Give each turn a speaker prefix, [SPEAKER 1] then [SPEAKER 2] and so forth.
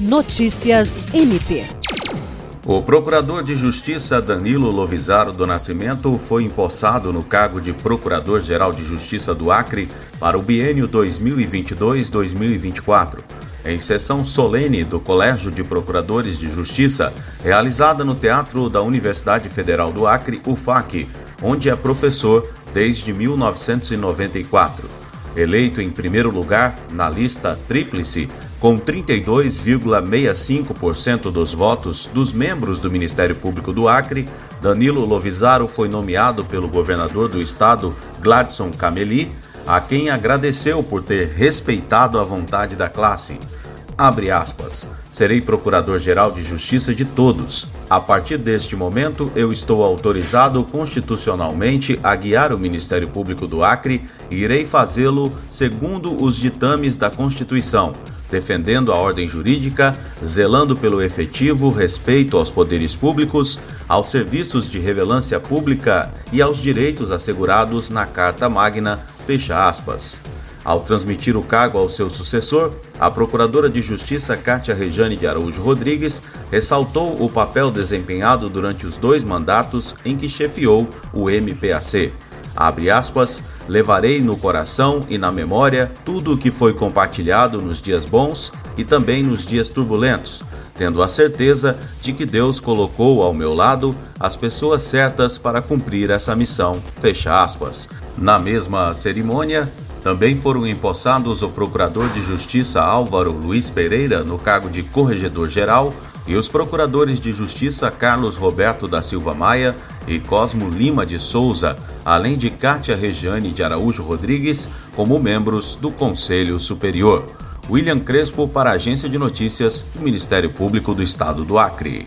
[SPEAKER 1] Notícias MP.
[SPEAKER 2] O procurador de Justiça Danilo Lovisaro do Nascimento foi empossado no cargo de Procurador-Geral de Justiça do Acre para o biênio 2022-2024, em sessão solene do Colégio de Procuradores de Justiça, realizada no Teatro da Universidade Federal do Acre, UFAC, onde é professor desde 1994. Eleito em primeiro lugar na lista tríplice com 32,65% dos votos dos membros do Ministério Público do Acre, Danilo Lovisaro foi nomeado pelo governador do estado, Gladson Cameli, a quem agradeceu por ter respeitado a vontade da classe. Abre aspas. Serei procurador-geral de justiça de todos. A partir deste momento, eu estou autorizado constitucionalmente a guiar o Ministério Público do Acre e irei fazê-lo segundo os ditames da Constituição, defendendo a ordem jurídica, zelando pelo efetivo respeito aos poderes públicos, aos serviços de revelância pública e aos direitos assegurados na Carta Magna. Fecha aspas. Ao transmitir o cargo ao seu sucessor, a Procuradora de Justiça Cátia Rejane de Araújo Rodrigues ressaltou o papel desempenhado durante os dois mandatos em que chefiou o MPAC. Abre aspas, levarei no coração e na memória tudo o que foi compartilhado nos dias bons e também nos dias turbulentos, tendo a certeza de que Deus colocou ao meu lado as pessoas certas para cumprir essa missão. Fecha aspas. Na mesma cerimônia, também foram empossados o Procurador de Justiça Álvaro Luiz Pereira no cargo de Corregedor-Geral e os Procuradores de Justiça Carlos Roberto da Silva Maia e Cosmo Lima de Souza, além de Cátia Regiane de Araújo Rodrigues, como membros do Conselho Superior. William Crespo para a Agência de Notícias do Ministério Público do Estado do Acre.